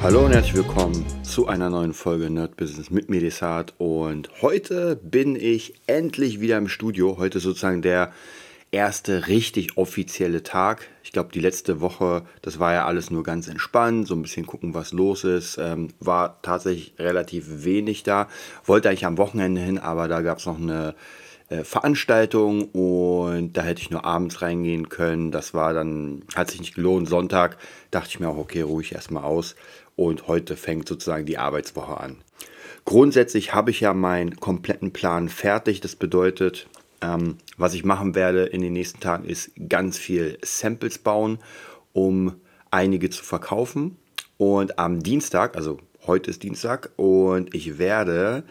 Hallo und herzlich willkommen zu einer neuen Folge Nerd Business mit Medisat. Und heute bin ich endlich wieder im Studio. Heute sozusagen der erste richtig offizielle Tag. Ich glaube, die letzte Woche, das war ja alles nur ganz entspannt, so ein bisschen gucken, was los ist. Ähm, war tatsächlich relativ wenig da. Wollte eigentlich am Wochenende hin, aber da gab es noch eine äh, Veranstaltung und da hätte ich nur abends reingehen können. Das war dann, hat sich nicht gelohnt. Sonntag dachte ich mir auch, okay, ruhig erstmal aus und heute fängt sozusagen die Arbeitswoche an. Grundsätzlich habe ich ja meinen kompletten Plan fertig. Das bedeutet, ähm, was ich machen werde in den nächsten Tagen ist ganz viel Samples bauen, um einige zu verkaufen. Und am Dienstag, also heute ist Dienstag, und ich werde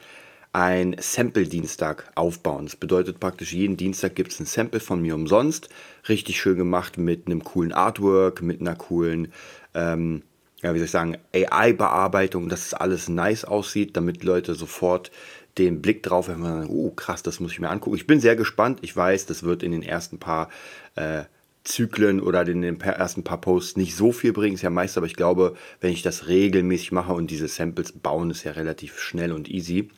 ein Sample-Dienstag aufbauen. Das bedeutet praktisch, jeden Dienstag gibt es ein Sample von mir umsonst. Richtig schön gemacht mit einem coolen Artwork, mit einer coolen ähm, ja, wie soll ich sagen, AI-Bearbeitung, dass es alles nice aussieht, damit Leute sofort den Blick drauf haben und sagen, oh krass, das muss ich mir angucken. Ich bin sehr gespannt. Ich weiß, das wird in den ersten paar äh, Zyklen oder in den ersten paar Posts nicht so viel bringen, ist ja meist, aber ich glaube, wenn ich das regelmäßig mache und diese Samples bauen, ist ja relativ schnell und easy.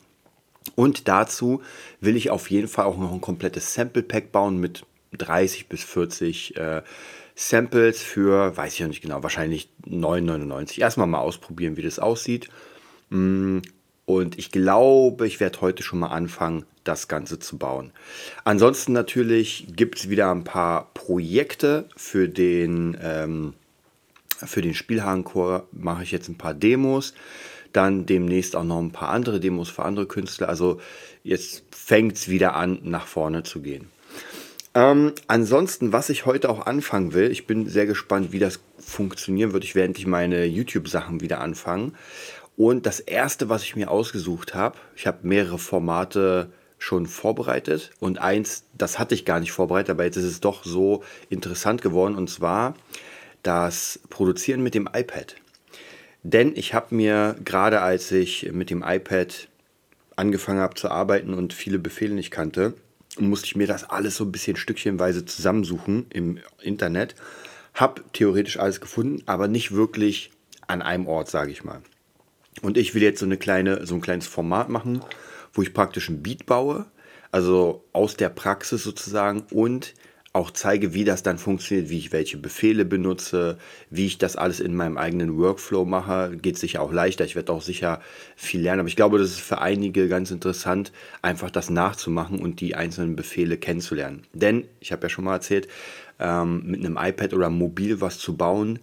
Und dazu will ich auf jeden Fall auch noch ein komplettes Sample Pack bauen mit 30 bis 40 äh, Samples für, weiß ich noch nicht genau, wahrscheinlich 9,99. Erstmal mal ausprobieren, wie das aussieht. Mm, und ich glaube, ich werde heute schon mal anfangen, das Ganze zu bauen. Ansonsten natürlich gibt es wieder ein paar Projekte für den, ähm, den Spielharenchor. Mache ich jetzt ein paar Demos. Dann demnächst auch noch ein paar andere Demos für andere Künstler. Also jetzt fängt es wieder an, nach vorne zu gehen. Ähm, ansonsten, was ich heute auch anfangen will, ich bin sehr gespannt, wie das funktionieren wird. Ich werde endlich meine YouTube-Sachen wieder anfangen. Und das erste, was ich mir ausgesucht habe, ich habe mehrere Formate schon vorbereitet und eins, das hatte ich gar nicht vorbereitet, aber jetzt ist es doch so interessant geworden und zwar das Produzieren mit dem iPad. Denn ich habe mir gerade als ich mit dem iPad angefangen habe zu arbeiten und viele Befehle nicht kannte, musste ich mir das alles so ein bisschen stückchenweise zusammensuchen im Internet. Hab theoretisch alles gefunden, aber nicht wirklich an einem Ort, sage ich mal. Und ich will jetzt so, eine kleine, so ein kleines Format machen, wo ich praktisch ein Beat baue, also aus der Praxis sozusagen und auch zeige, wie das dann funktioniert, wie ich welche Befehle benutze, wie ich das alles in meinem eigenen Workflow mache. Geht sicher auch leichter. Ich werde auch sicher viel lernen. Aber ich glaube, das ist für einige ganz interessant, einfach das nachzumachen und die einzelnen Befehle kennenzulernen. Denn, ich habe ja schon mal erzählt, ähm, mit einem iPad oder mobil was zu bauen,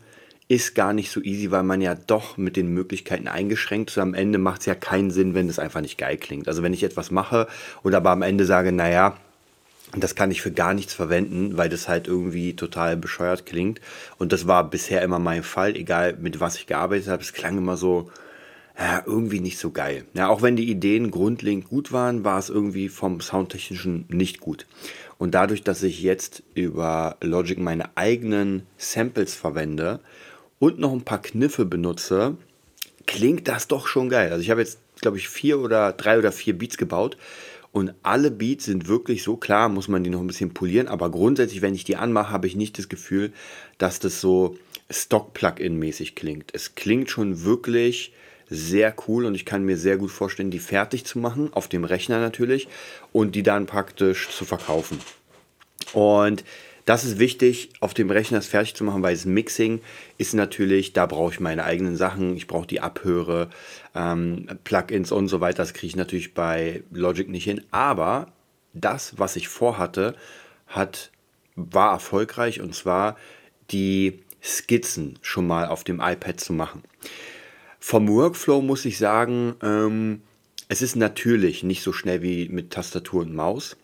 ist gar nicht so easy, weil man ja doch mit den Möglichkeiten eingeschränkt ist. Am Ende macht es ja keinen Sinn, wenn es einfach nicht geil klingt. Also wenn ich etwas mache und aber am Ende sage, naja, das kann ich für gar nichts verwenden, weil das halt irgendwie total bescheuert klingt. Und das war bisher immer mein Fall, egal mit was ich gearbeitet habe. Es klang immer so, ja, irgendwie nicht so geil. Ja, auch wenn die Ideen grundlegend gut waren, war es irgendwie vom Soundtechnischen nicht gut. Und dadurch, dass ich jetzt über Logic meine eigenen Samples verwende und noch ein paar Kniffe benutze, klingt das doch schon geil. Also ich habe jetzt, glaube ich, vier oder drei oder vier Beats gebaut und alle Beats sind wirklich so klar, muss man die noch ein bisschen polieren. Aber grundsätzlich, wenn ich die anmache, habe ich nicht das Gefühl, dass das so Stock-Plugin-mäßig klingt. Es klingt schon wirklich sehr cool und ich kann mir sehr gut vorstellen, die fertig zu machen, auf dem Rechner natürlich, und die dann praktisch zu verkaufen. Und das ist wichtig, auf dem Rechner es fertig zu machen, weil das Mixing ist natürlich, da brauche ich meine eigenen Sachen, ich brauche die Abhöre, ähm, Plugins und so weiter. Das kriege ich natürlich bei Logic nicht hin. Aber das, was ich vorhatte, hat, war erfolgreich und zwar die Skizzen schon mal auf dem iPad zu machen. Vom Workflow muss ich sagen, ähm, es ist natürlich nicht so schnell wie mit Tastatur und Maus.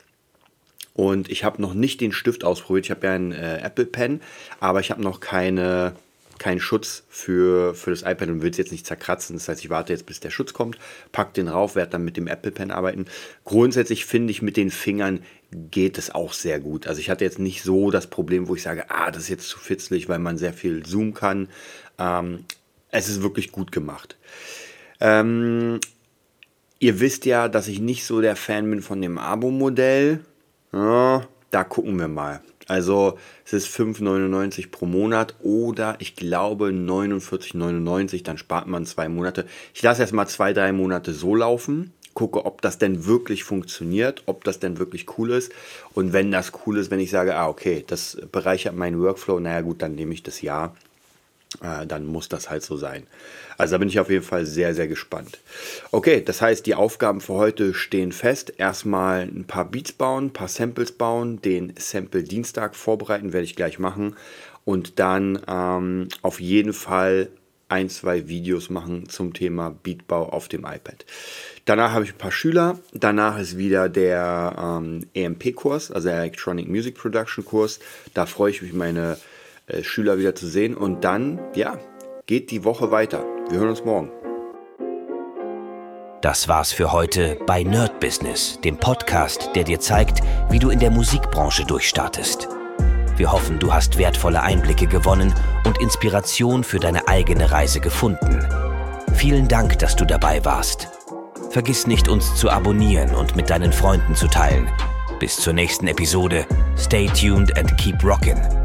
Und ich habe noch nicht den Stift ausprobiert. Ich habe ja einen äh, Apple Pen, aber ich habe noch keine keinen Schutz für, für das iPad und will es jetzt nicht zerkratzen. Das heißt, ich warte jetzt, bis der Schutz kommt, pack den rauf, werde dann mit dem Apple Pen arbeiten. Grundsätzlich finde ich, mit den Fingern geht es auch sehr gut. Also ich hatte jetzt nicht so das Problem, wo ich sage, ah, das ist jetzt zu fitzlig, weil man sehr viel zoomen kann. Ähm, es ist wirklich gut gemacht. Ähm, ihr wisst ja, dass ich nicht so der Fan bin von dem Abo-Modell. Ja, da gucken wir mal. Also es ist 5,99 pro Monat oder ich glaube 49,99, dann spart man zwei Monate. Ich lasse erst mal zwei, drei Monate so laufen, gucke, ob das denn wirklich funktioniert, ob das denn wirklich cool ist. Und wenn das cool ist, wenn ich sage, ah okay, das bereichert meinen Workflow, naja gut, dann nehme ich das ja äh, dann muss das halt so sein. Also da bin ich auf jeden Fall sehr, sehr gespannt. Okay, das heißt, die Aufgaben für heute stehen fest. Erstmal ein paar Beats bauen, ein paar Samples bauen, den Sample Dienstag vorbereiten, werde ich gleich machen. Und dann ähm, auf jeden Fall ein, zwei Videos machen zum Thema Beatbau auf dem iPad. Danach habe ich ein paar Schüler. Danach ist wieder der ähm, EMP-Kurs, also Electronic Music Production Kurs. Da freue ich mich, meine äh, Schüler wieder zu sehen. Und dann, ja, geht die Woche weiter. Wir hören uns morgen. Das war's für heute bei Nerd Business, dem Podcast, der dir zeigt, wie du in der Musikbranche durchstartest. Wir hoffen, du hast wertvolle Einblicke gewonnen und Inspiration für deine eigene Reise gefunden. Vielen Dank, dass du dabei warst. Vergiss nicht, uns zu abonnieren und mit deinen Freunden zu teilen. Bis zur nächsten Episode. Stay tuned and keep rockin'.